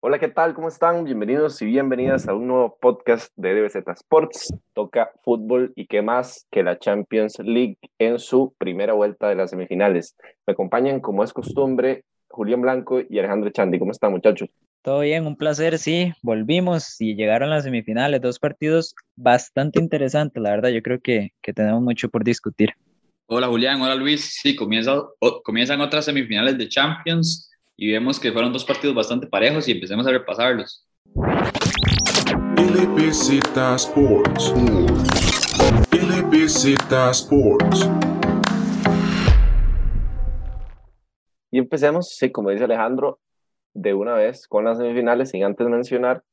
Hola, ¿qué tal? ¿Cómo están? Bienvenidos y bienvenidas a un nuevo podcast de DBZ Sports. Toca fútbol y qué más que la Champions League en su primera vuelta de las semifinales. Me acompañan, como es costumbre, Julián Blanco y Alejandro Chandi. ¿Cómo están, muchachos? Todo bien, un placer, sí. Volvimos y llegaron las semifinales, dos partidos bastante interesantes, la verdad. Yo creo que, que tenemos mucho por discutir. Hola, Julián. Hola, Luis. Sí, comienza, comienzan otras semifinales de Champions y vemos que fueron dos partidos bastante parejos y empecemos a repasarlos. Sports. Sports. Y empecemos, sí, como dice Alejandro, de una vez con las semifinales, sin antes mencionar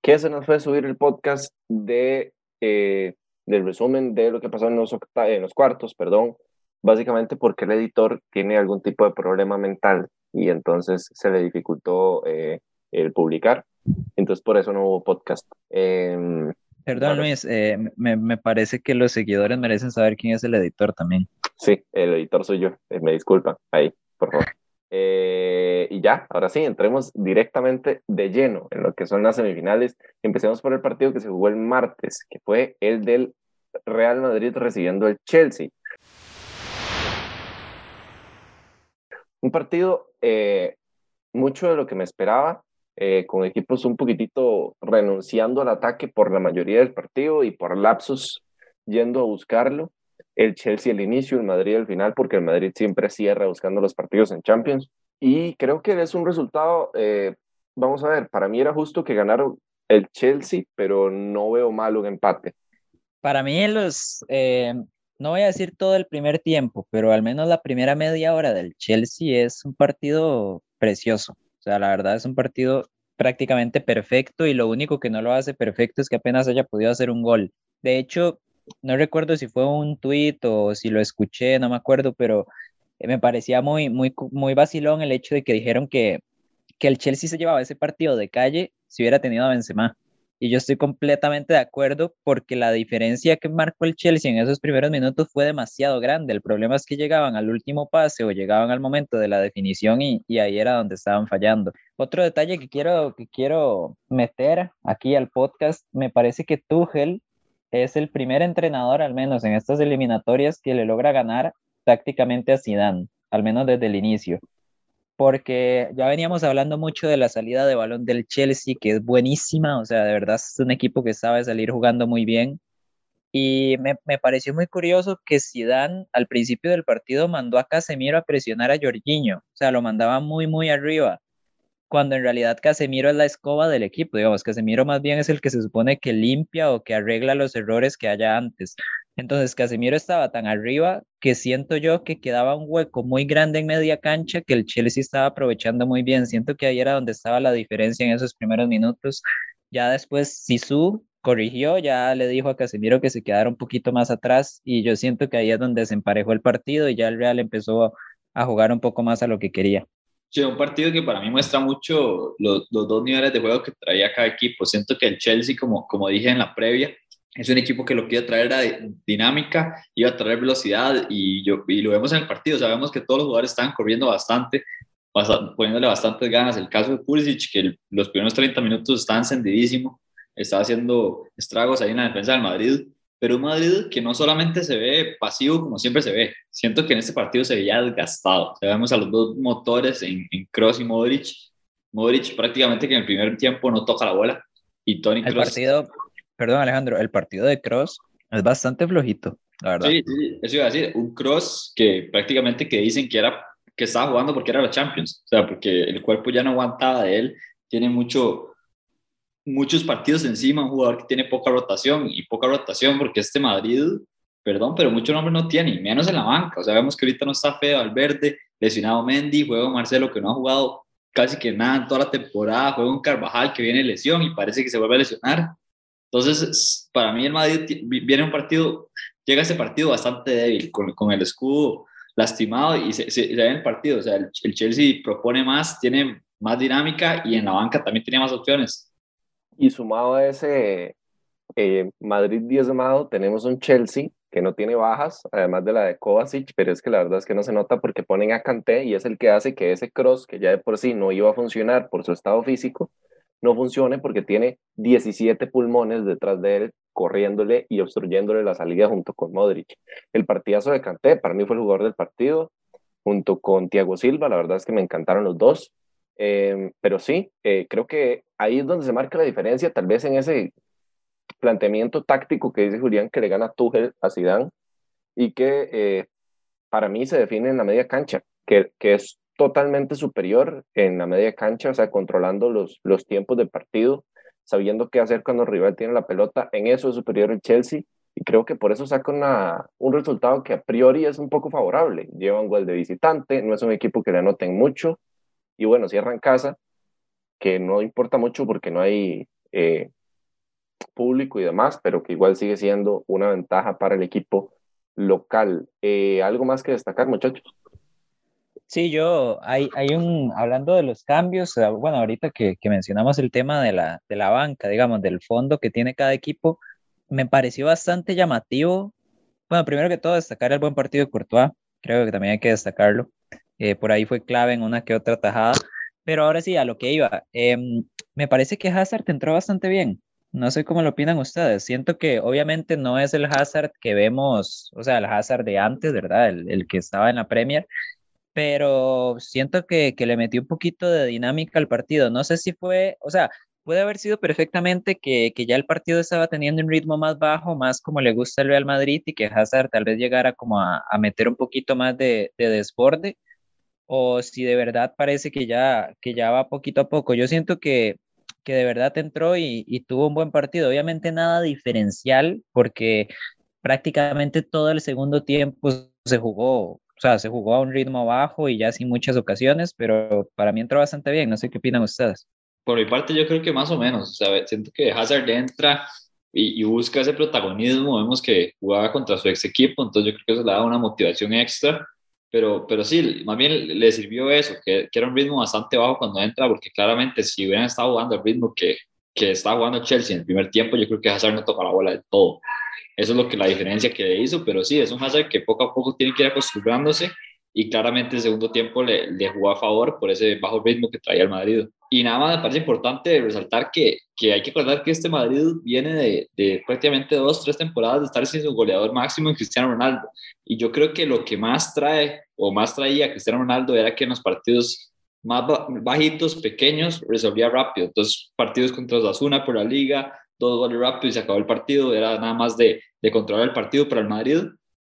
que se nos fue subir el podcast de, eh, del resumen de lo que pasó en los, en los cuartos, perdón, básicamente porque el editor tiene algún tipo de problema mental y entonces se le dificultó eh, el publicar. Entonces por eso no hubo podcast. Em, Perdón, Luis, eh, me, me, parece que los seguidores merecen saber quién es el editor también. Sí, el editor soy yo, eh, me disculpan, ahí, por favor. y ya, ahora sí, entremos directamente de lleno en lo que son las semifinales. Empecemos por el partido que se jugó el martes, que fue el del Real Madrid recibiendo el Chelsea. Un partido, eh, mucho de lo que me esperaba, eh, con equipos un poquitito renunciando al ataque por la mayoría del partido y por lapsos yendo a buscarlo. El Chelsea al inicio, el Madrid al final, porque el Madrid siempre cierra buscando los partidos en Champions. Y creo que es un resultado, eh, vamos a ver, para mí era justo que ganaron el Chelsea, pero no veo malo un empate. Para mí los, no voy a decir todo el primer tiempo, pero al menos la primera media hora del Chelsea es un partido precioso. O sea, la verdad es un partido prácticamente perfecto y lo único que no lo hace perfecto es que apenas haya podido hacer un gol. De hecho, no recuerdo si fue un tuit o si lo escuché, no me acuerdo, pero me parecía muy, muy, muy vacilón el hecho de que dijeron que, que el Chelsea se llevaba ese partido de calle si hubiera tenido a Benzema. Y yo estoy completamente de acuerdo porque la diferencia que marcó el Chelsea en esos primeros minutos fue demasiado grande. El problema es que llegaban al último pase o llegaban al momento de la definición y, ahí era donde estaban fallando. Otro detalle que quiero, que quiero meter aquí al podcast, me parece que Tuchel es el primer entrenador, al menos en estas eliminatorias, que le logra ganar tácticamente a Zidane, al menos desde el inicio porque ya veníamos hablando mucho de la salida de balón del Chelsea, que es buenísima, o sea, de verdad es un equipo que sabe salir jugando muy bien. Y me, me pareció muy curioso que Zidane al principio del partido mandó a Casemiro a presionar a Jorginho, o sea, lo mandaba muy, muy arriba, cuando en realidad Casemiro es la escoba del equipo, digamos, Casemiro más bien es el que se supone que limpia o que arregla los errores que haya antes. Entonces Casemiro estaba tan arriba que siento yo que quedaba un hueco muy grande en media cancha que el Chelsea estaba aprovechando muy bien. Siento que ahí era donde estaba la diferencia en esos primeros minutos. Ya después Sisu corrigió, ya le dijo a Casemiro que se quedara un poquito más atrás y yo siento que ahí es donde se emparejó el partido y ya el Real empezó a jugar un poco más a lo que quería. Sí, un partido que para mí muestra mucho los, los, dos niveles de juego que traía cada equipo. Siento que el Chelsea, como, como dije en la previa, es un equipo que lo que iba a traer era dinámica, iba a traer velocidad y, yo, y lo vemos en el partido. Sabemos que todos los jugadores están corriendo bastante, poniéndole bastantes ganas. El caso de Pulisic, que los primeros 30 minutos está encendidísimo, está haciendo estragos ahí en la defensa del Madrid. Pero un Madrid que no solamente se ve pasivo como siempre se ve, siento que en este partido se veía desgastado. Sabemos a los dos motores en, en Kroos y Modric. Modric prácticamente que en el primer tiempo no toca la bola y Tony Kroos Perdón, Alejandro, el partido de Cross es bastante flojito, la verdad. Sí, sí, eso iba a decir, un Cross que prácticamente que dicen que era que estaba jugando porque era la Champions, o sea, porque el cuerpo ya no aguantaba de él, tiene mucho, muchos partidos encima, un jugador que tiene poca rotación y poca rotación porque este Madrid, perdón, pero mucho nombre no tiene, menos en la banca, o sea, vemos que ahorita no está feo Alberde, lesionado Mendy, juega Marcelo que no ha jugado casi que nada en toda la temporada, juega un Carvajal que viene lesión y parece que se vuelve a lesionar, entonces, para mí el Madrid viene un partido, llega ese partido bastante débil, con, con el escudo lastimado y se, se, ve en el partido. O sea, el, Chelsea propone más, tiene más dinámica y en la banca también tiene más opciones. Y sumado a ese eh, Madrid diezmado, tenemos un Chelsea que no tiene bajas, además de la de Kovacic, pero es que la verdad es que no se nota porque ponen a Kanté y es el que hace que ese cross, que ya de por sí no iba a funcionar por su estado físico, no funcione porque tiene 17 pulmones detrás de él corriéndole y obstruyéndole la salida junto con Modric. El partidazo de Canté, para mí fue el jugador del partido, junto con Thiago Silva, la verdad es que me encantaron los dos. Em, pero sí, eh, creo que ahí es donde se marca la diferencia, tal vez en ese planteamiento táctico que dice Julián que le gana Tuchel a Zidane y que eh, para mí se define en la media cancha, que, que es totalmente superior en la media cancha, o sea, controlando los, los tiempos del partido, sabiendo qué hacer cuando el rival tiene la pelota. En eso es superior el Chelsea y creo que por eso saca una, un resultado que a priori es un poco favorable. Lleva un gol de visitante, no es un equipo que le anoten mucho y bueno, cierran casa, que no importa mucho porque no hay eh, público y demás, pero que igual sigue siendo una ventaja para el equipo local. Eh, ¿Algo más que destacar, muchachos? Sí, yo, hay, hay un, hablando de los cambios, eh, bueno, ahorita que, que mencionamos el tema de la, de la banca, digamos, del fondo que tiene cada equipo, me pareció bastante llamativo. Bueno, primero que todo, destacar el buen partido de Courtois, creo que también hay que destacarlo. Eh, por ahí fue clave en una que otra tajada. Pero ahora sí, a lo que iba, em, me parece que Hazard entró bastante bien. No sé cómo lo opinan ustedes. Siento que obviamente no es el Hazard que vemos, o sea, el Hazard de antes, ¿verdad? El, el que estaba en la Premier, pero siento que, que, le metió un poquito de dinámica al partido. No sé si fue, o sea, puede haber sido perfectamente que, que, ya el partido estaba teniendo un ritmo más bajo, más como le gusta el Real Madrid y que Hazard tal vez llegara como a, a meter un poquito más de, de, desborde, o si de verdad parece que ya, que ya va poquito a poco. Yo siento que, que de verdad entró y, y tuvo un buen partido. Obviamente nada diferencial porque prácticamente todo el segundo tiempo se jugó o sea, se jugó a un ritmo bajo y ya sin muchas ocasiones, pero para mí entró bastante bien. No sé qué opinan ustedes. Por mi parte, yo creo que más o menos. O sea, siento que Hazard entra y, y, busca ese protagonismo. Vemos que jugaba contra su ex equipo, entonces yo creo que eso le da una motivación extra. Pero, pero sí, más bien le sirvió eso, que, que era un ritmo bastante bajo cuando entra, porque claramente si hubieran estado jugando el ritmo que, que estaba jugando Chelsea en el primer tiempo, yo creo que Hazard no toca la bola del todo. Eso es lo que la diferencia que le hizo, pero sí, es un Hazard que poco a poco tiene que ir acostumbrándose y claramente el segundo tiempo le, le jugó a favor por ese bajo ritmo que traía el Madrid. Y nada más me parece importante resaltar que, que hay que acordar que este Madrid viene de, de, prácticamente dos, tres temporadas de estar sin su goleador máximo en Cristiano Ronaldo. Y yo creo que lo que más trae o más traía Cristiano Ronaldo era que en los partidos más bajitos, pequeños, resolvía rápido. Entonces, partidos contra Osasuna por la liga, dos goles rápido y se acabó el partido, era nada más de, de controlar el partido para el Madrid,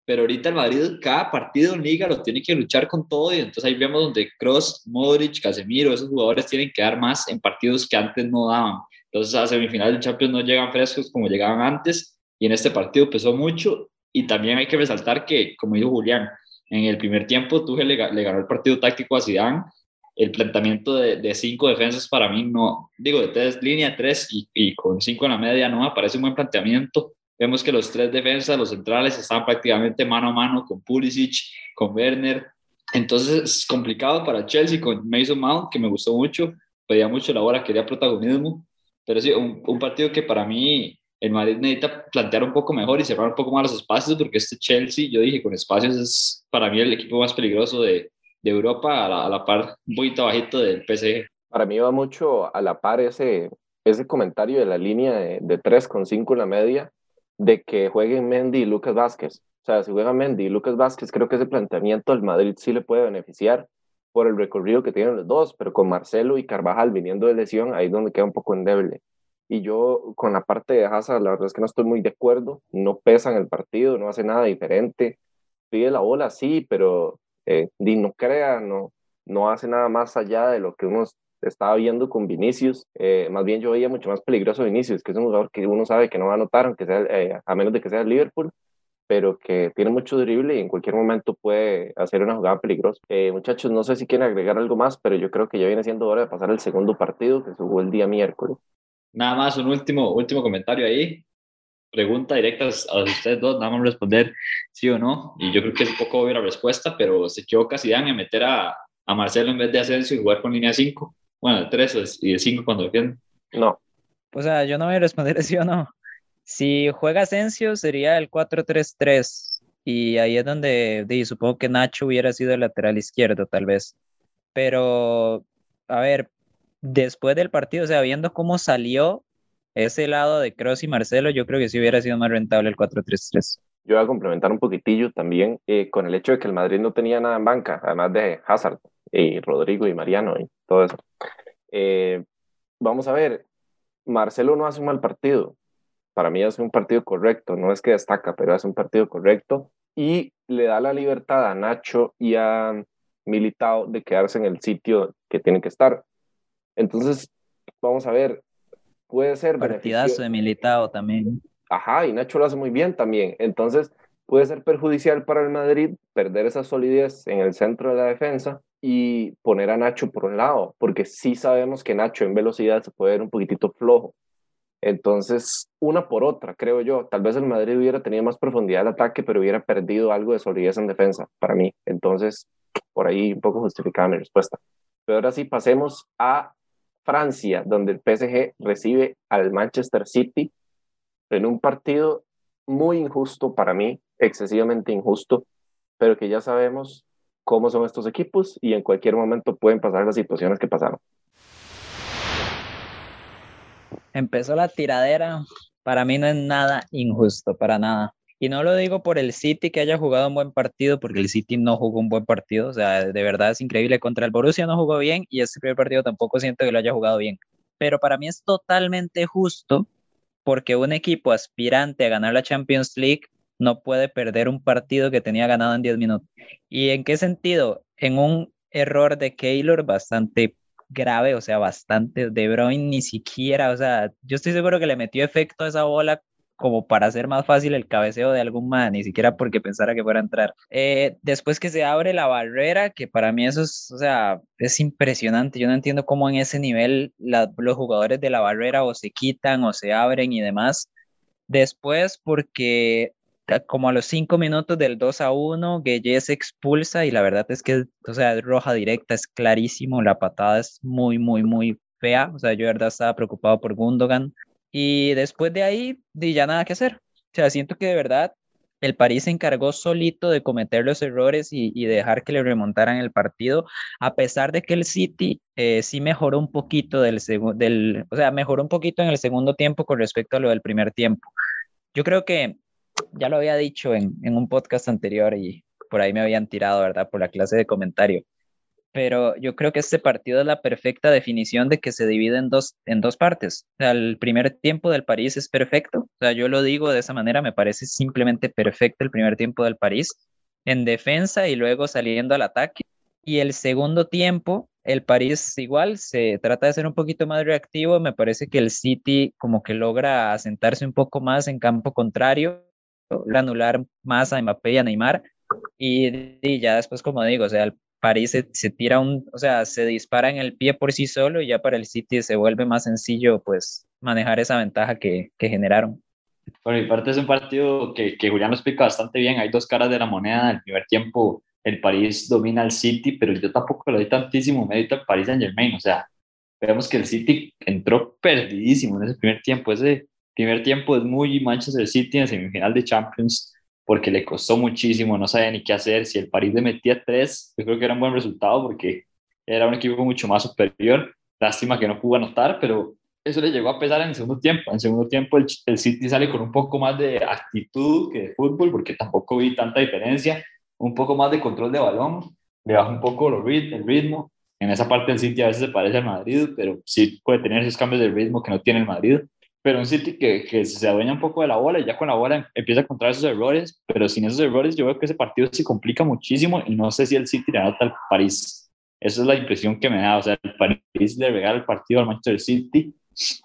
pero ahorita el Madrid cada partido en liga lo tiene que luchar con todo y entonces ahí vemos donde Cross, Modric, Casemiro, esos jugadores tienen que dar más en partidos que antes no daban. Entonces a semifinal del Champions no llegan frescos como llegaban antes y en este partido pesó mucho y también hay que resaltar que, como dijo Julián, en el primer tiempo Tuchel le, le ganó el partido táctico a Zidane el planteamiento de, cinco defensas para mí no, digo, de tres, línea tres y, con cinco en la media no me parece un buen planteamiento. Vemos que los tres defensas, los centrales, estaban prácticamente mano a mano con Pulisic, con Werner. Entonces es complicado para Chelsea con Mason Mount, que me gustó mucho, pedía mucho la hora, quería protagonismo. Pero sí, un, un partido que para mí el Madrid necesita plantear un poco mejor y cerrar un poco más los espacios, porque este Chelsea, yo dije, con espacios es para mí el equipo más peligroso de, de Europa a la, a la, par, un poquito bajito del PSG. Para mí va mucho a la par ese, ese comentario de la línea de, de 3 con 5 en la media, de que jueguen Mendy y Lucas Vázquez. O sea, si juegan Mendy y Lucas Vázquez, creo que ese planteamiento al Madrid sí le puede beneficiar por el recorrido que tienen los dos, pero con Marcelo y Carvajal viniendo de lesión, ahí es donde queda un poco endeble. Y yo con la parte de Hazard, la verdad es que no estoy muy de acuerdo, no pesa en el partido, no hace nada diferente, pide la bola, sí, pero eh, no crea, no, no hace nada más allá de lo que uno estaba viendo con Vinicius. Eh, más bien yo veía mucho más peligroso Vinicius, que es un jugador que uno sabe que no va a anotar, aunque sea, eh, a menos de que sea el Liverpool, pero que tiene mucho drible y en cualquier momento puede hacer una jugada peligrosa. Eh, muchachos, no sé si quieren agregar algo más, pero yo creo que ya viene siendo hora de pasar al segundo partido que se jugó el día miércoles. Nada más un último, último comentario ahí pregunta directa a ustedes dos, nada más responder sí o no, y yo creo que es un poco obvia la respuesta, pero se equivoca Zidane en meter a, a Marcelo en vez de Asensio y jugar con línea 5, bueno, de 3 y de 5 cuando defiende. No. O sea, yo no voy a responder sí o no. Si juega Asensio sería el 4-3-3 y ahí es donde di, supongo que Nacho hubiera sido el lateral izquierdo tal vez. Pero, a ver, después del partido, o sea, viendo cómo salió ese lado de Cross y Marcelo, yo creo que sí hubiera sido más rentable el 4-3-3. Yo voy a complementar un poquitillo también eh, con el hecho de que el Madrid no tenía nada en banca, además de Hazard y Rodrigo y Mariano y todo eso. Eh, vamos a ver, Marcelo no hace un mal partido. Para mí hace un partido correcto, no es que destaca, pero hace un partido correcto y le da la libertad a Nacho y a Militao de quedarse en el sitio que tienen que estar. Entonces, vamos a ver, puede ser... Partidazo de Militao también. Ajá, y Nacho lo hace muy bien también. Entonces, puede ser perjudicial para el Madrid perder esa solidez en el centro de la defensa y poner a Nacho por un lado, porque sí sabemos que Nacho en velocidad se puede ver un poquitito flojo. Entonces, una por otra, creo yo. Tal vez el Madrid hubiera tenido más profundidad de ataque, pero hubiera perdido algo de solidez en defensa, para mí. Entonces, por ahí un poco justificada mi respuesta. Pero ahora sí, pasemos a Francia, donde el PSG recibe al Manchester City en un partido muy injusto para mí, excesivamente injusto, pero que ya sabemos cómo son estos equipos y en cualquier momento pueden pasar las situaciones que pasaron. Empezó la tiradera, para mí no es nada injusto, para nada. Y no lo digo por el City que haya jugado un buen partido, porque el City no jugó un buen partido. O sea, de verdad es increíble. Contra el Borussia no jugó bien y este primer partido tampoco siento que lo haya jugado bien. Pero para mí es totalmente justo porque un equipo aspirante a ganar la Champions League no puede perder un partido que tenía ganado en 10 minutos. ¿Y en qué sentido? En un error de Keylor bastante grave, o sea, bastante. De Bruyne ni siquiera, o sea, yo estoy seguro que le metió efecto a esa bola como para hacer más fácil el cabeceo de algún man, ni siquiera porque pensara que fuera a entrar. Eh, después que se abre la barrera, que para mí eso es, o sea, es impresionante. Yo no entiendo cómo en ese nivel los jugadores de la barrera o se quitan o se abren y demás. Después porque como a los cinco minutos del 2 a 1, Gueye se expulsa y la verdad es que, o sea, roja directa, es clarísimo, la patada es muy, muy, muy fea. O sea, yo de verdad estaba preocupado por Gundogan. Y después de ahí, ya nada que hacer. O sea, siento que de verdad el París se encargó solito de cometer los errores y, dejar que le remontaran el partido, a pesar de que el City eh, sí mejoró un poquito del, del, o sea, mejoró un poquito en el segundo tiempo con respecto a lo del primer tiempo. Yo creo que ya lo había dicho en, en un podcast anterior y por ahí me habían tirado, ¿verdad? Por la clase de comentario pero yo creo que este partido es la perfecta definición de que se divide en dos, en dos partes. el primer tiempo del París es perfecto, o sea, yo lo digo de esa manera, me parece simplemente perfecto el primer tiempo del París en defensa y luego saliendo al ataque. Y el segundo tiempo, el París igual se trata de ser un poquito más reactivo, me parece que el City como que logra asentarse un poco más en campo contrario, anular más a Mbappé y a Neymar. Y, y, ya después, como digo, o sea, el París se, tira un, o sea, se dispara en el pie por sí solo y ya para el City se vuelve más sencillo pues manejar esa ventaja que, que generaron. Por mi parte es un partido que, que Julián lo explica bastante bien, hay dos caras de la moneda, el primer tiempo el París domina al City, pero yo tampoco le doy tantísimo mérito al París Saint Germain, o sea, vemos que el City entró perdidísimo en ese primer tiempo, ese primer tiempo es muy Manchester City en semifinal de Champions, porque le costó muchísimo, no sabía ni qué hacer. Si el París le metía tres, yo creo que era un buen resultado porque era un equipo mucho más superior. Lástima que no pudo anotar, pero eso le llegó a pesar en el segundo tiempo. En segundo tiempo el, el, City sale con un poco más de actitud que de fútbol, porque tampoco vi tanta diferencia. Un poco más de control de balón, le baja un poco el ritmo. En esa parte el City a veces se parece al Madrid, pero sí puede tener esos cambios de ritmo que no tiene el Madrid pero un City que, que, se adueña un poco de la bola y ya con la bola empieza a encontrar esos errores, pero sin esos errores yo veo que ese partido se complica muchísimo y no sé si el City le anota al París. Esa es la impresión que me da, o sea, el París le regala el partido al Manchester City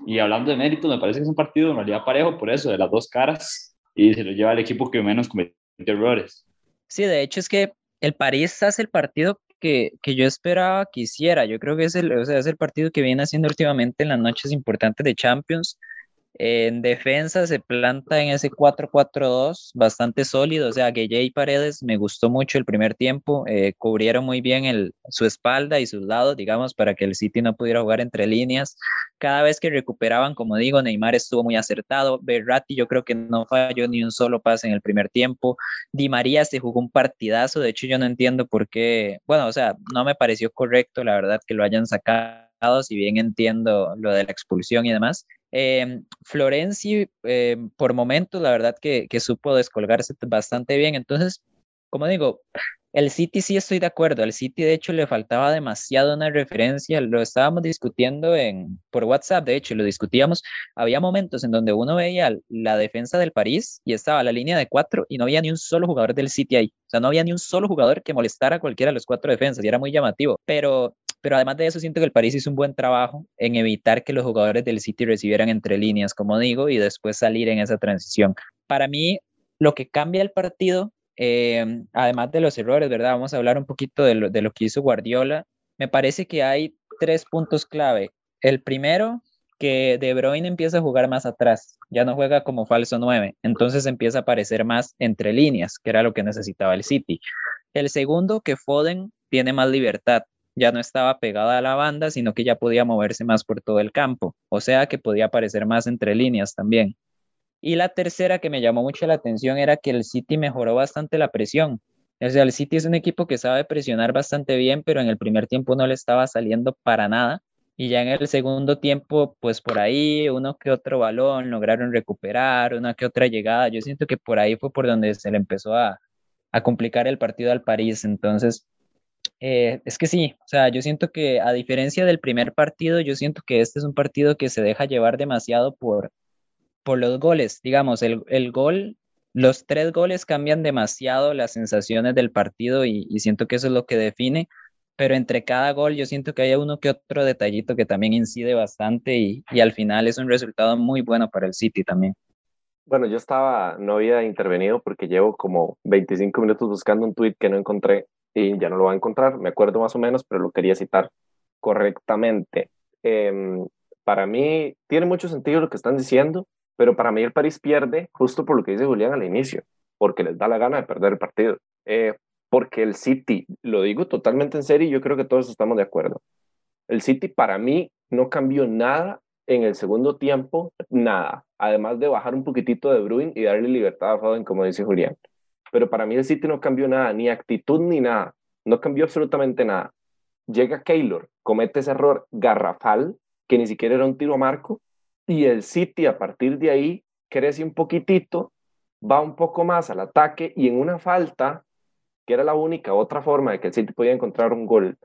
y hablando de méritos, me parece que es un partido en realidad parejo por eso, de las dos caras y se lo lleva el equipo que menos comete errores. Sí, de hecho es que el París hace el partido que, que, yo esperaba que hiciera. Yo creo que es el, o sea, es el partido que viene haciendo últimamente en las noches importantes de Champions. En defensa se planta en ese 4-4-2 bastante sólido, o sea, Gueye y Paredes me gustó mucho el primer tiempo, eh, cubrieron muy bien el, su espalda y sus lados, digamos, para que el City no pudiera jugar entre líneas. Cada vez que recuperaban, como digo, Neymar estuvo muy acertado, Berratti yo creo que no falló ni un solo pase en el primer tiempo, Di María se jugó un partidazo, de hecho yo no entiendo por qué, bueno, o sea, no me pareció correcto, la verdad, que lo hayan sacado si bien entiendo lo de la expulsión y demás. Eh, Florenzi, eh, por momentos, la verdad que, supo descolgarse bastante bien. Entonces, como digo, el City sí estoy de acuerdo. Al City, de hecho, le faltaba demasiado una referencia. Lo estábamos discutiendo en, por WhatsApp, de hecho, lo discutíamos. Había momentos en donde uno veía la defensa del París y estaba la línea de cuatro y no había ni un solo jugador del City ahí. O sea, no había ni un solo jugador que molestara a cualquiera de los cuatro defensas y era muy llamativo. Pero, pero además de eso, siento que el París hizo un buen trabajo en evitar que los jugadores del City recibieran entre líneas, como digo, y después salir en esa transición. Para mí, lo que cambia el partido eh, además de los errores, ¿verdad? Vamos a hablar un poquito de lo, de lo que hizo Guardiola. Me parece que hay tres puntos clave. El primero, que De Bruyne empieza a jugar más atrás, ya no juega como falso 9, entonces empieza a aparecer más entre líneas, que era lo que necesitaba el City. El segundo, que Foden tiene más libertad, ya no estaba pegada a la banda, sino que ya podía moverse más por todo el campo, o sea que podía aparecer más entre líneas también. Y la tercera que me llamó mucho la atención era que el City mejoró bastante la presión. O sea, el City es un equipo que sabe presionar bastante bien, pero en el primer tiempo no le estaba saliendo para nada. Y ya en el segundo tiempo, pues por ahí uno que otro balón lograron recuperar, una que otra llegada. Yo siento que por ahí fue por donde se le empezó a, a complicar el partido al París. Entonces, eh, es que sí, o sea, yo siento que a diferencia del primer partido, yo siento que este es un partido que se deja llevar demasiado por, por los goles. Digamos, el, el gol, los tres goles cambian demasiado las sensaciones del partido y, siento que eso es lo que define. Pero entre cada gol yo siento que hay uno que otro detallito que también incide bastante y, y al final es un resultado muy bueno para el City también. Bueno, yo estaba, no había intervenido porque llevo como 25 minutos buscando un tweet que no encontré y ya no lo voy a encontrar, me acuerdo más o menos, pero lo quería citar correctamente. Em, para mí tiene mucho sentido lo que están diciendo, pero para mí el París pierde justo por lo que dice Julián al inicio, porque les da la gana de perder el partido. Eh, porque el City, lo digo totalmente en serio y yo creo que todos estamos de acuerdo. El City para mí no cambió nada en el segundo tiempo, nada, además de bajar un poquitito de Bruin y darle libertad a Foden, como dice Julián. Pero para mí el City no cambió nada, ni actitud ni nada, no cambió absolutamente nada. Llega Keylor, comete ese error garrafal, que ni siquiera era un tiro a marco, y el City a partir de ahí crece un poquitito, va un poco más al ataque y en una falta, que era la única otra forma de que el City podía encontrar un gol,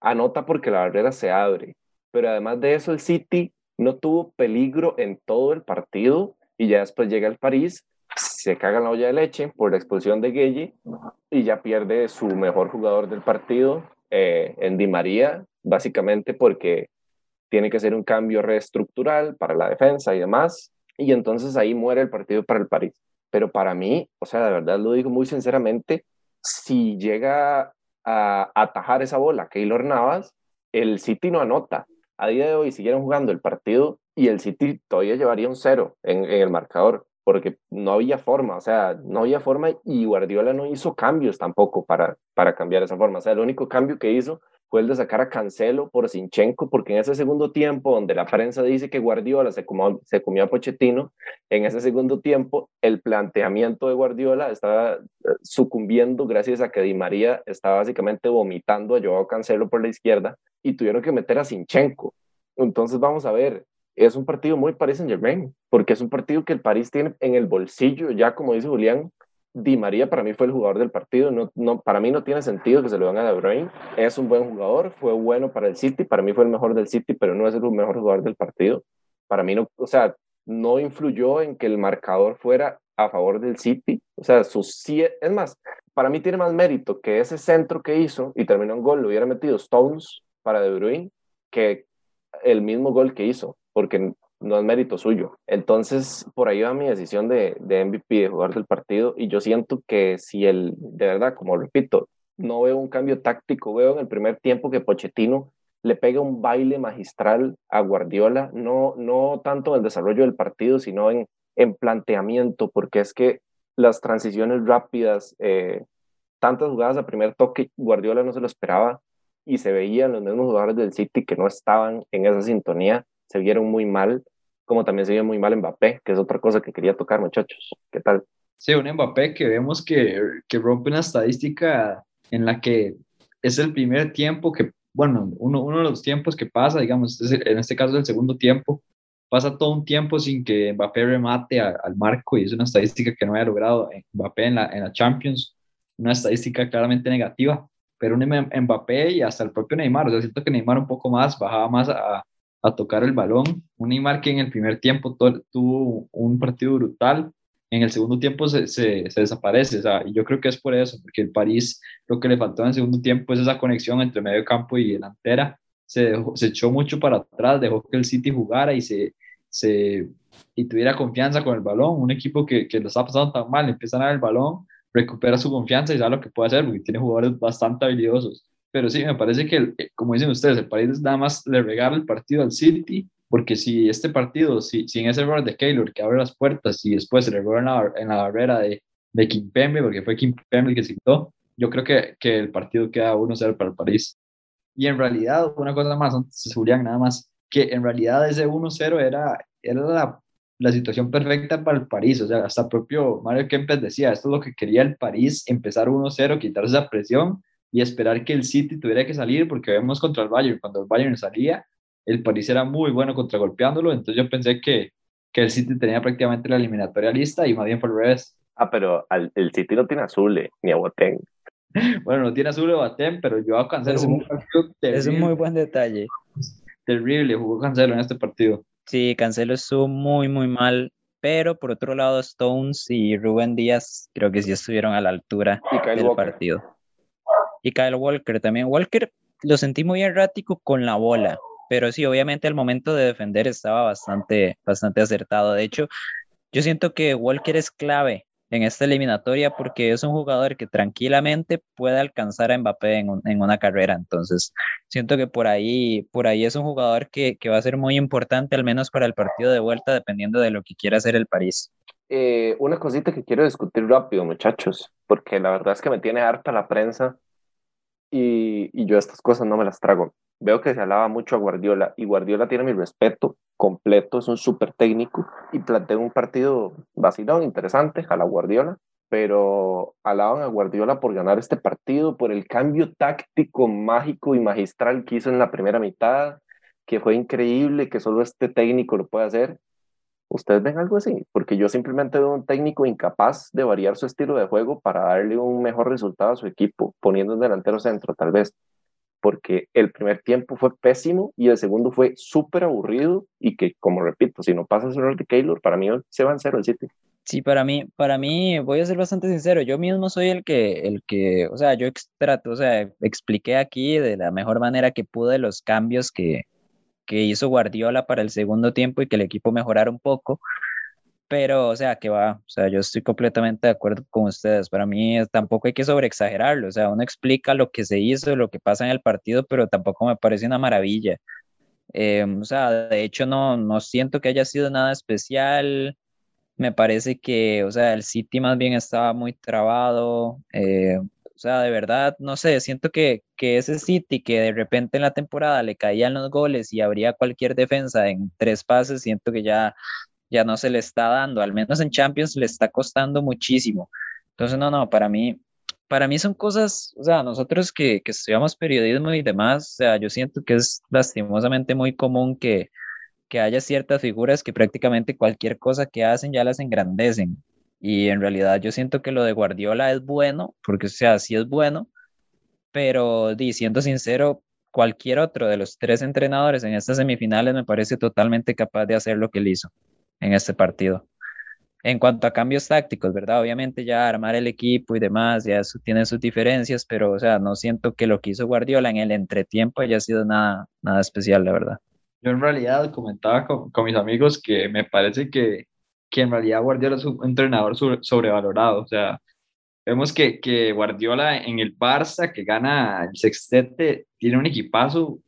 anota porque la barrera se abre. Pero además de eso, el City no tuvo peligro en todo el partido y ya después llega el París, se caga en la olla de leche por la expulsión de Gueye y ya pierde su mejor jugador del partido, eh, en Di María, básicamente porque tiene que ser un cambio reestructural para la defensa y demás, y entonces ahí muere el partido para el París. Pero para mí, o sea, de verdad lo digo muy sinceramente, si llega a atajar esa bola Keylor Navas, el City no anota. A día de hoy siguieron jugando el partido y el City todavía llevaría un cero en, en el marcador, porque no había forma, o sea, no había forma y Guardiola no hizo cambios tampoco para, para cambiar esa forma. O sea, el único cambio que hizo fue el de sacar a Cancelo por Sinchenko, porque en ese segundo tiempo, donde la prensa dice que Guardiola se comió, se comió a Pochettino, en ese segundo tiempo el planteamiento de Guardiola estaba eh, sucumbiendo gracias a que Di María estaba básicamente vomitando a Joao Cancelo por la izquierda y tuvieron que meter a Sinchenko. Entonces vamos a ver, es un partido muy Paris Saint Germain, porque es un partido que el París tiene en el bolsillo, ya como dice Julián, Di María para mí fue el jugador del partido. No, no, para mí no tiene sentido que se lo den a De Bruyne. Es un buen jugador, fue bueno para el City. Para mí fue el mejor del City, pero no es el mejor jugador del partido. Para mí no, o sea, no influyó en que el marcador fuera a favor del City. O sea, sus es más, para mí tiene más mérito que ese centro que hizo y terminó en gol, lo hubiera metido Stones para De Bruyne que el mismo gol que hizo, porque no es mérito suyo. Entonces, por ahí va mi decisión de, MVP, de jugar del partido, y yo siento que si él, de verdad, como repito, no veo un cambio táctico, veo en el primer tiempo que Pochettino le pega un baile magistral a Guardiola, no, no tanto en el desarrollo del partido, sino en, en planteamiento, porque es que las transiciones rápidas, eh, tantas jugadas a primer toque, Guardiola no se lo esperaba y se veían los mismos jugadores del City que no estaban en esa sintonía, se vieron muy mal como también se vio muy mal Mbappé, que es otra cosa que quería tocar, muchachos. ¿Qué tal? Sí, un Mbappé que vemos que, que rompe una estadística en la que es el primer tiempo que bueno, uno, uno de los tiempos que pasa, digamos, en este caso el segundo tiempo, pasa todo un tiempo sin que Mbappé remate al marco y es una estadística que no haya logrado Mbappé en la, en la Champions, una estadística claramente negativa, pero un Mbappé y hasta el propio Neymar, o sea, siento que Neymar un poco más, bajaba más a, a tocar el balón, un Neymar que en el primer tiempo tuvo un partido brutal, en el segundo tiempo se, se, desaparece, o sea, yo creo que es por eso, porque el París lo que le faltó en el segundo tiempo es esa conexión entre medio campo y delantera, se, se echó mucho para atrás, dejó que el City jugara y se, se y tuviera confianza con el balón, un equipo que, que lo está pasando tan mal, empieza a dar el balón, recupera su confianza y sabe lo que puede hacer, porque tiene jugadores bastante habilidosos. Pero sí, me parece que, eh, como dicen ustedes, el París nada más le regala el partido al City porque si este partido, si, sin ese error de Keylor que abre las puertas y después el error en la, en la barrera de, de Kimpembe, porque fue Kimpembe el que se quitó, yo creo que, que el partido queda 1-0 para el París. Y en realidad, una cosa más, antes Julián, nada más, que en realidad ese 1-0 era, era la, la, situación perfecta para el París, o sea, hasta propio Mario Kempes decía, esto es lo que quería el París, empezar 1-0, quitar esa presión y esperar que el City tuviera que salir, porque vemos contra el Bayern, cuando el Bayern salía, el París era muy bueno contragolpeándolo, entonces yo pensé que, que el City tenía prácticamente la eliminatoria lista y más bien fue el revés. Ah, pero el City no tiene azul ni a Boateng. bueno, no tiene azul o Boateng, pero yo a Cancelo es un, es un muy buen detalle. Terrible, jugó Cancelo en este partido. Sí, Cancelo estuvo muy, muy mal, pero por otro lado Stones y Rubén Díaz creo que sí estuvieron a la altura del partido. Y Kyle Walker también. Walker lo sentí muy errático con la bola pero sí, obviamente el momento de defender estaba bastante, bastante acertado. De hecho, yo siento que Walker es clave en esta eliminatoria porque es un jugador que tranquilamente puede alcanzar a Mbappé en, una carrera. Entonces, siento que por ahí, por ahí es un jugador que, que, va a ser muy importante, al menos para el partido de vuelta, dependiendo de lo que quiera hacer el París. Eh, una cosita que quiero discutir rápido, muchachos, porque la verdad es que me tiene harta la prensa y, y yo estas cosas no me las trago veo que se alaba mucho a Guardiola y Guardiola tiene mi respeto completo, es un súper técnico y plantea un partido vacilón, interesante a la Guardiola, pero alaban a Guardiola por ganar este partido, por el cambio táctico mágico y magistral que hizo en la primera mitad, que fue increíble, que solo este técnico lo puede hacer. ¿Ustedes ven algo así? Porque yo simplemente veo un técnico incapaz de variar su estilo de juego para darle un mejor resultado a su equipo, poniendo un delantero centro, tal vez porque el primer tiempo fue pésimo y el segundo fue súper aburrido y que, como repito, si no pasa el error de Keylor, para mí se va en cero el City. Sí, para mí, para mí, voy a ser bastante sincero, yo mismo soy el que, el que, o sea, yo trato, o sea, expliqué aquí de la mejor manera que pude los cambios que, que hizo Guardiola para el segundo tiempo y que el equipo mejorara un poco, pero, o sea, que va, o sea, yo estoy completamente de acuerdo con ustedes. Para mí tampoco hay que sobreexagerarlo, o sea, uno explica lo que se hizo, lo que pasa en el partido, pero tampoco me parece una maravilla. Em, o sea, de hecho no, no siento que haya sido nada especial. Me parece que, o sea, el City más bien estaba muy trabado. Eh, o sea, de verdad, no sé, siento que, que ese City que de repente en la temporada le caían los goles y habría cualquier defensa en tres pases, siento que ya ya no se le está dando, al menos en Champions le está costando muchísimo. Entonces, no, no, para mí, para mí son cosas, o sea, nosotros que, que estudiamos periodismo y demás, o sea, yo siento que es lastimosamente muy común que, que haya ciertas figuras que prácticamente cualquier cosa que hacen ya las engrandecen. Y en realidad yo siento que lo de Guardiola es bueno, porque o sea, sí es bueno, pero diciendo sincero, cualquier otro de los tres entrenadores en estas semifinales me parece totalmente capaz de hacer lo que él hizo en este partido. En cuanto a cambios tácticos, ¿verdad? Obviamente ya armar el equipo y demás, ya eso tiene sus diferencias, pero o sea, no siento que lo que hizo Guardiola en el entretiempo haya sido nada, nada especial, la verdad. Yo en realidad comentaba con, con mis amigos que me parece que, que en realidad Guardiola es un entrenador sobrevalorado, o sea, vemos que, que Guardiola en el Barça, que gana el sextete, tiene un equipazo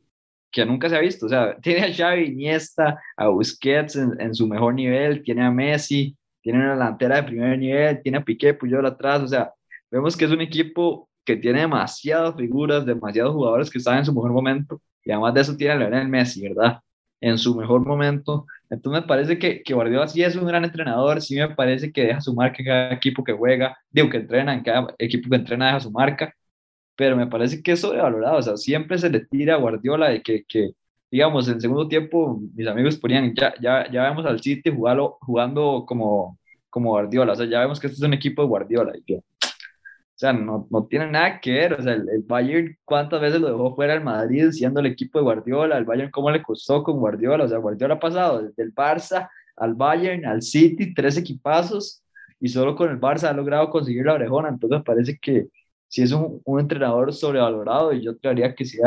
que nunca se ha visto. O sea, tiene a Xavi Iniesta, a Busquets en, su mejor nivel, tiene a Messi, tiene una delantera de primer nivel, tiene a Piqué, Puyol atrás. O sea, vemos que es un equipo que tiene demasiadas figuras, demasiados jugadores que están en su mejor momento. Y además de eso tiene a Lionel Messi, ¿verdad? En su mejor momento. Entonces me parece que, que Guardiola sí es un gran entrenador, sí me parece que deja su marca en cada equipo que juega, digo que entrena, en cada equipo que entrena deja su marca, pero me parece que es sobrevalorado, o sea, siempre se le tira a Guardiola de que, que digamos, en segundo tiempo mis amigos ponían, ya, ya, ya vemos al City jugando, jugando como, como Guardiola, o sea, ya vemos que este es un equipo de Guardiola, y yo, o sea, no, no tiene nada que ver. O sea, el, Bayern, ¿cuántas veces lo dejó fuera el Madrid siendo el equipo de Guardiola? El Bayern, ¿cómo le costó con Guardiola? O sea, Guardiola ha pasado desde el Barça al Bayern, al City, tres equipazos, y solo con el Barça ha logrado conseguir la orejona. Entonces, parece que si es un, un entrenador sobrevalorado, y yo creería que si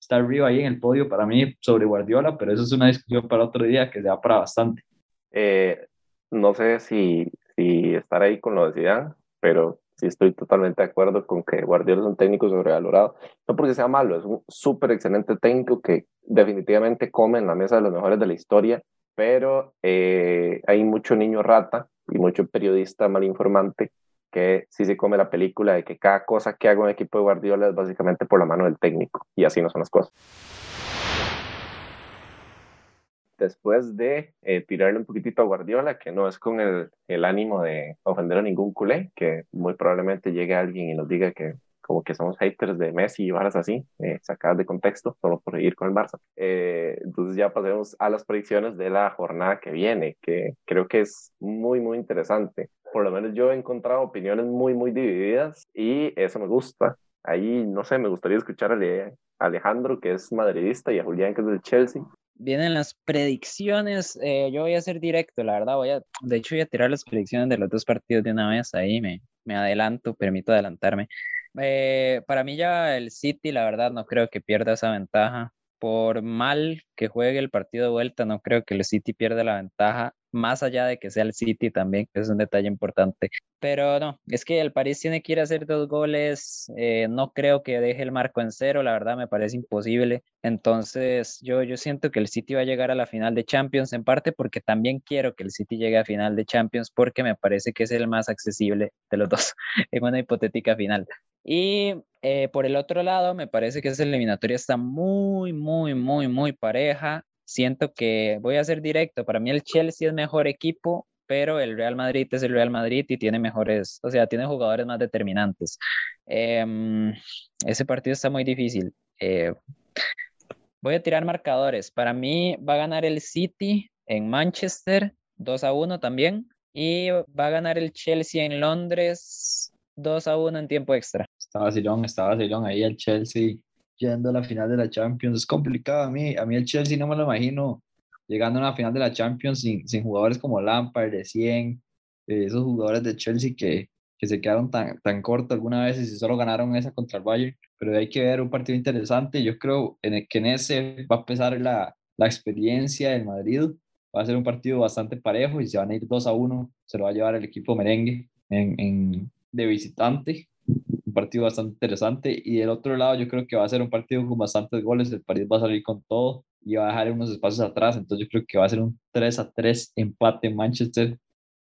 está arriba ahí en el podio para mí sobre Guardiola, pero eso es una discusión para otro día que se da para bastante. Eh, no sé si, si estar ahí con lo de Zidane, pero sí estoy totalmente de acuerdo con que Guardiola es un técnico sobrevalorado, no porque sea malo, es un súper excelente técnico que definitivamente come en la mesa de los mejores de la historia, pero eh, hay mucho niño rata y mucho periodista malinformante que sí se come la película de que cada cosa que haga un equipo de Guardiola es básicamente por la mano del técnico, y así no son las cosas después de eh, tirarle un poquitito a Guardiola, que no es con el, ánimo de ofender a ningún culé, que muy probablemente llegue alguien y nos diga que como que somos haters de Messi y barras así, eh, sacadas de contexto, solo por ir con el Barça. Eh, entonces ya pasemos a las predicciones de la jornada que viene, que creo que es muy, muy interesante. Por lo menos yo he encontrado opiniones muy, muy divididas y eso me gusta. Ahí, no sé, me gustaría escuchar a Alejandro, que es madridista, y a Julián, que es del Chelsea, vienen las predicciones. Eh, yo voy a ser directo, la verdad. Voy a, de hecho, voy a tirar las predicciones de los dos partidos de una vez. Ahí me, me adelanto, permito adelantarme. Eh, para mí ya el City, la verdad, no creo que pierda esa ventaja. Por mal que juegue el partido de vuelta, no creo que el City pierda la ventaja más allá de que sea el City también, que es un detalle importante. Pero no, es que el París tiene que ir a hacer dos goles, eh, no creo que deje el marco en cero, la verdad me parece imposible. Entonces yo, yo siento que el City va a llegar a la final de Champions, en parte porque también quiero que el City llegue a final de Champions, porque me parece que es el más accesible de los dos en una hipotética final. Y eh, por el otro lado, me parece que esa eliminatoria está muy, muy, muy, muy pareja siento que voy a ser directo, para mí el Chelsea es mejor equipo, pero el Real Madrid es el Real Madrid y tiene mejores, o sea, tiene jugadores más determinantes. Em, ese partido está muy difícil. Eh, voy a tirar marcadores. Para mí va a ganar el City en Manchester 2 a 1 también y va a ganar el Chelsea en Londres 2 a 1 en tiempo extra. Estaba vacilón, estaba vacilón ahí el Chelsea yendo a la final de la Champions. Es complicado a mí. A mí el Chelsea no me lo imagino llegando a la final de la Champions sin, sin jugadores como Lampard, de 100, esos jugadores de Chelsea que, que se quedaron tan, tan cortos alguna vez y solo ganaron esa contra el Bayern. Pero hay que ver un partido interesante. Yo creo en que en ese va a empezar la, la experiencia del Madrid. Va a ser un partido bastante parejo y se van a ir 2 a 1. Se lo va a llevar el equipo merengue en, en de visitante un partido bastante interesante. Y del otro lado, yo creo que va a ser un partido con bastantes goles. El París va a salir con todo y va a dejar unos espacios atrás. Entonces, yo creo que va a ser un 3 a 3 empate en Manchester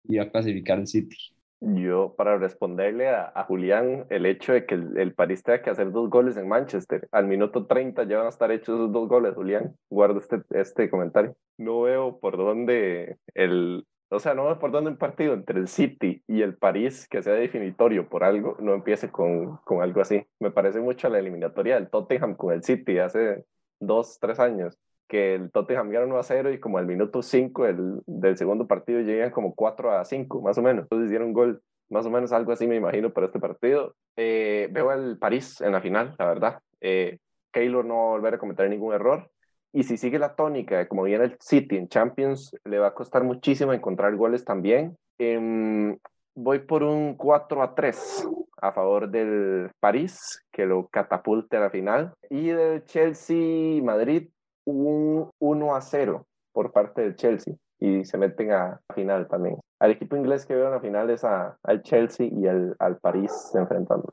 y va a clasificar el City. Yo, para responderle a, a Julián, el hecho de que el, el, tenga que hacer dos goles en Manchester, al minuto 30 ya van a estar hechos esos dos goles, Julián. Guardo este, este comentario. No veo por dónde el, o sea, no me por dónde un partido entre el City y el París que sea definitorio por algo, no empiece con, con algo así. Me parece mucho la eliminatoria del Tottenham con el City hace dos, tres años, que el Tottenham ganó 1 a 0 y como al minuto 5 del, del segundo partido llegan como 4 a 5, más o menos. Entonces hicieron gol, más o menos algo así me imagino para este partido. Eh, veo al París en la final, la verdad. Eh, Keylor no va a volver a cometer ningún error. Y si sigue la tónica, como viene el City en Champions, le va a costar muchísimo encontrar goles también. Eh, voy por un 4 a 3 a favor del París, que lo catapulte a la final. Y del Chelsea-Madrid, un 1 a 0 por parte del Chelsea. Y se meten a final también. Al equipo inglés que veo en la final es a, al Chelsea y al, al París enfrentando.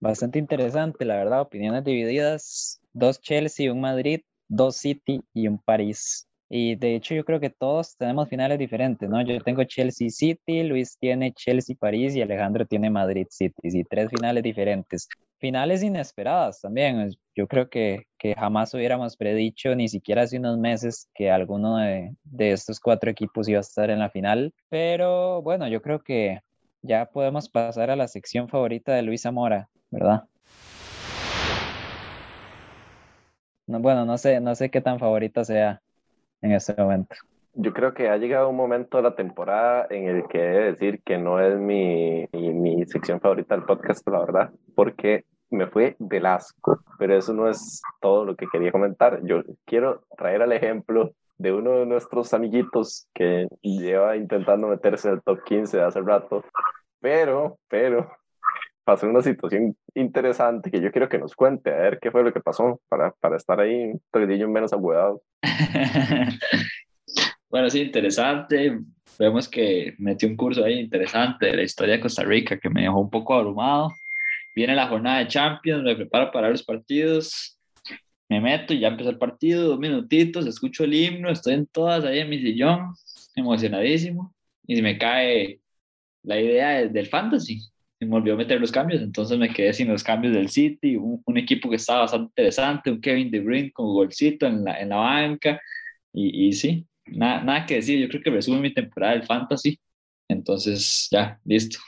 Bastante interesante, la verdad, opiniones divididas. Dos Chelsea, un Madrid dos City y un París. Y de hecho yo creo que todos tenemos finales diferentes, ¿no? Yo tengo Chelsea City, Luis tiene Chelsea París y Alejandro tiene Madrid City. Y tres finales diferentes. Finales inesperadas también. Yo creo que, que jamás hubiéramos predicho, ni siquiera hace unos meses, que alguno de, de estos cuatro equipos iba a estar en la final. Pero bueno, yo creo que ya podemos pasar a la sección favorita de Luis Zamora, ¿verdad? Bueno, no sé, no sé qué tan favorita sea en este momento. Yo creo que ha llegado un momento de la temporada en el que he de decir que no es mi, mi, mi sección favorita del podcast, la verdad, porque me fue del asco, pero eso no es todo lo que quería comentar. Yo quiero traer al ejemplo de uno de nuestros amiguitos que lleva intentando meterse en el top 15 hace rato, pero, pero, pasó una situación interesante que yo quiero que nos cuente, a ver qué fue lo que pasó para, para estar ahí un poquitillo menos agudado. bueno, sí, interesante. Vemos que metió un curso ahí interesante de la historia de Costa Rica que me dejó un poco abrumado. Viene la jornada de Champions, me preparo para los partidos, me meto y ya empezó el partido, dos minutitos, escucho el himno, estoy en todas ahí en mi sillón, emocionadísimo, y me cae la idea del fantasy me volvió a meter los cambios, entonces me quedé sin los cambios del City, un, equipo que estaba bastante interesante, un Kevin De Bruyne con golcito en la, en la banca, y, y sí, nada, nada que decir, yo creo que resume mi temporada del Fantasy, entonces ya, listo.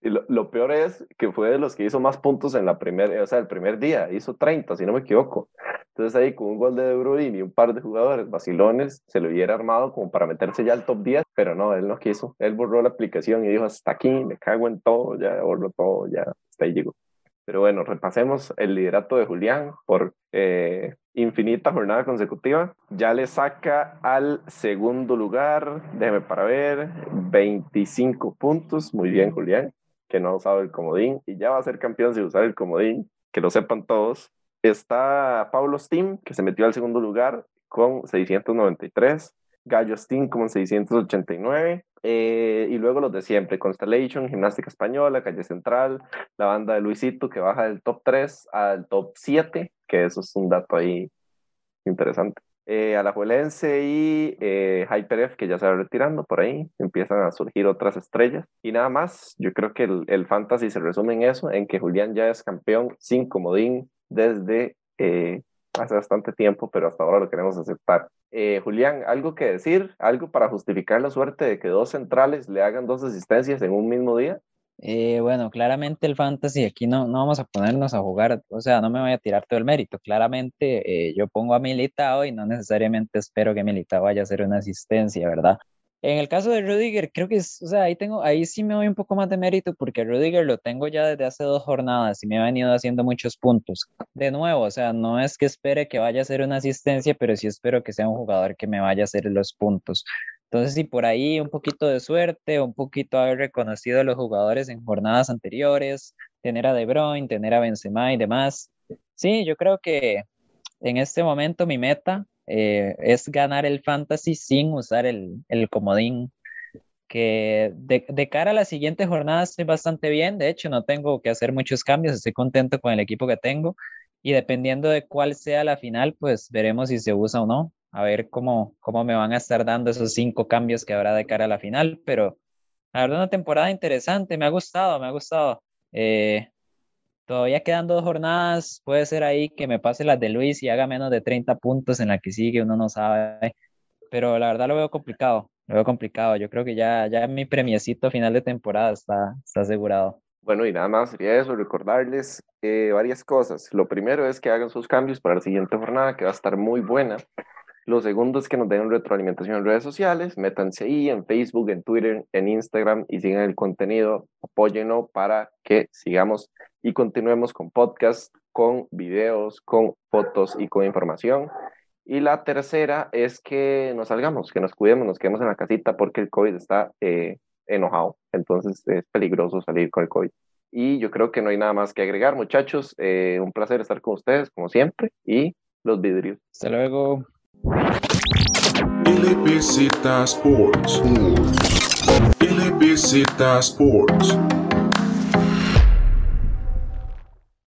Y lo, lo, peor es que fue de los que hizo más puntos en la primera, o sea, el primer día, hizo 30, si no me equivoco. Entonces ahí con un gol de De Bruyne y un par de jugadores vacilones, se lo hubiera armado como para meterse ya al top 10, pero no, él no quiso. Él borró la aplicación y dijo, hasta aquí, me cago en todo, ya borro todo, ya, hasta ahí llegó. Pero bueno, repasemos el liderato de Julián por eh, infinita jornada consecutiva. Ya le saca al segundo lugar, déjeme para ver, 25 puntos. Muy bien, Julián que no usado el comodín y ya va a ser campeón sin usar el comodín, que lo sepan todos. Está Pablo Steam, que se metió al segundo lugar con 693, Gallo Steam con 689, eh, y luego los de siempre, Constellation, Gimnástica Española, Calle Central, la banda de Luisito que baja del top 3 al top 7, que eso es un dato ahí interesante eh, Alajuelense y eh, HyperF, que ya se va retirando por ahí, empiezan a surgir otras estrellas. Y nada más, yo creo que el, el fantasy se resume en eso, en que Julián ya es campeón sin comodín desde eh, hace bastante tiempo, pero hasta ahora lo queremos aceptar. Eh, Julián, ¿algo que decir? ¿Algo para justificar la suerte de que dos centrales le hagan dos asistencias en un mismo día? Eh, bueno, claramente el fantasy aquí no, no vamos a ponernos a jugar, o sea, no me voy a tirar todo el mérito. Claramente eh, yo pongo a Militao y no necesariamente espero que Militao vaya a hacer una asistencia, ¿verdad? En el caso de Rudiger, creo que es, o sea, ahí, tengo, ahí sí me doy un poco más de mérito porque Rudiger lo tengo ya desde hace dos jornadas y me ha venido haciendo muchos puntos. De nuevo, o sea, no es que espere que vaya a hacer una asistencia, pero sí espero que sea un jugador que me vaya a hacer los puntos. Entonces, si por ahí un poquito de suerte, un poquito haber reconocido a los jugadores en jornadas anteriores, tener a De Bruyne, tener a Benzema y demás. Sí, yo creo que en este momento mi meta eh, es ganar el fantasy sin usar el, el comodín. Que de, de, cara a la siguiente jornada estoy bastante bien. De hecho, no tengo que hacer muchos cambios. Estoy contento con el equipo que tengo. Y dependiendo de cuál sea la final, pues veremos si se usa o no a ver cómo, cómo me van a estar dando esos cinco cambios que habrá de cara a la final, pero la verdad una temporada interesante, me ha gustado, me ha gustado. Eh, todavía quedan dos jornadas, puede ser ahí que me pase las de Luis y haga menos de 30 puntos en la que sigue, uno no sabe, pero la verdad lo veo complicado, lo veo complicado, yo creo que ya, ya mi premiecito final de temporada está, está asegurado. Bueno, y nada más sería eso, recordarles eh, varias cosas. Lo primero es que hagan sus cambios para la siguiente jornada, que va a estar muy buena. Lo segundo es que nos den retroalimentación en redes sociales, métanse ahí en Facebook, en Twitter, en Instagram y sigan el contenido, apóyenlo para que sigamos y continuemos con podcast, con videos, con fotos y con información. Y la tercera es que nos salgamos, que nos cuidemos, nos quedemos en la casita porque el COVID está eh, enojado, entonces es peligroso salir con el COVID. Y yo creo que no hay nada más que agregar, muchachos. Eh, un placer estar con ustedes, como siempre, y los vidrios. Hasta luego. Sports. Sports.